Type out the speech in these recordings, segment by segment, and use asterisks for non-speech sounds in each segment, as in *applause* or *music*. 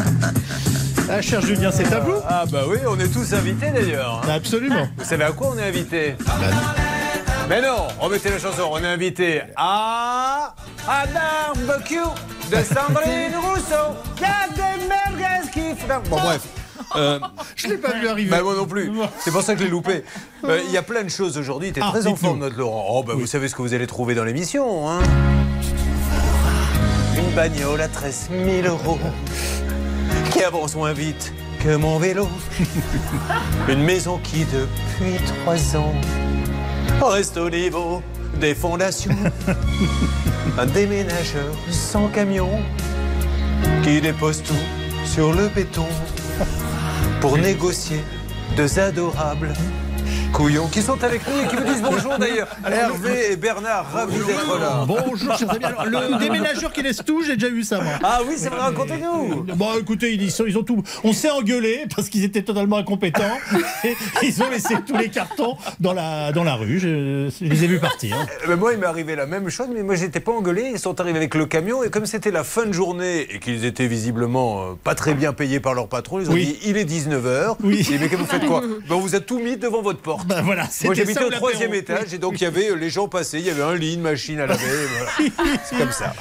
*laughs* Ah, cher Julien, c'est à vous Ah bah oui, on est tous invités d'ailleurs. hein. Absolument. Vous savez à quoi on est invité Bah, Mais non, remettez la chanson. On est invité à un barbecue de Sandrine *laughs* Rousseau. Il y a des merguez qui font- Bon bref. Euh, je l'ai pas vu arriver. bah, moi non plus. C'est pour ça que je l'ai loupé. Euh, Il y a plein de choses aujourd'hui. Tu es Ah, très en forme, notre Laurent. Oh, bah, Vous savez ce que vous allez trouver dans l'émission. Hein Une bagnole à 13 000 euros qui avance moins vite que mon vélo. *laughs* Une maison qui, depuis trois ans, reste au niveau des fondations. *laughs* Un déménageur sans camion qui dépose tout sur le béton pour *laughs* négocier deux adorables couillons qui sont avec nous et qui vous disent bonjour *laughs* d'ailleurs. Hervé et Bernard, ravis d'être là. Bonjour, chers amis. Alors, le *laughs* déménageur qui laisse tout, j'ai déjà eu ça, moi. Ah oui, c'est vrai, racontez-nous. Bon, écoutez, ils, sont- ils ont tout. On s'est engueulé parce qu'ils étaient totalement incompétents. *laughs* Et ils ont laissé tous les cartons dans la, dans la rue. Je, je les ai vus partir. Eh ben, moi, il m'est arrivé la même chose, mais moi, j'étais pas engueulé. Ils sont arrivés avec le camion, et comme c'était la fin de journée et qu'ils étaient visiblement euh, pas très bien payés par leur patron, ils ont Oui. dit il est 19h. Oui. Dit, mais que vous faites quoi Ben, On vous a tout mis devant votre porte. *laughs* Ben voilà, Moi, j'habitais au troisième étage, et donc il y avait euh, les gens passaient, il y avait un lit, une machine à laver. *laughs* voilà. C'est comme ça.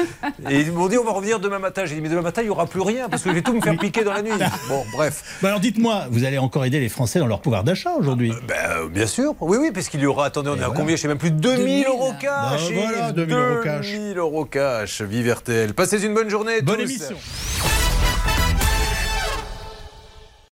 Et ils m'ont dit on va revenir demain matin. J'ai dit mais demain matin, il n'y aura plus rien, parce que je vais tout me faire piquer dans la nuit. *laughs* Bon, bref. Ben alors dites-moi, vous allez encore aider les Français dans leur pouvoir d'achat aujourd'hui? Ben, euh, bien sûr, oui, oui, parce qu'il y aura, attendez, on est à voilà. combien? Je sais même plus, 2000 euros cash Ben voilà, Yves, 2000 euros cash. 2000 euros cash, vive RTL. Passez une bonne journée. Bonne tous. émission.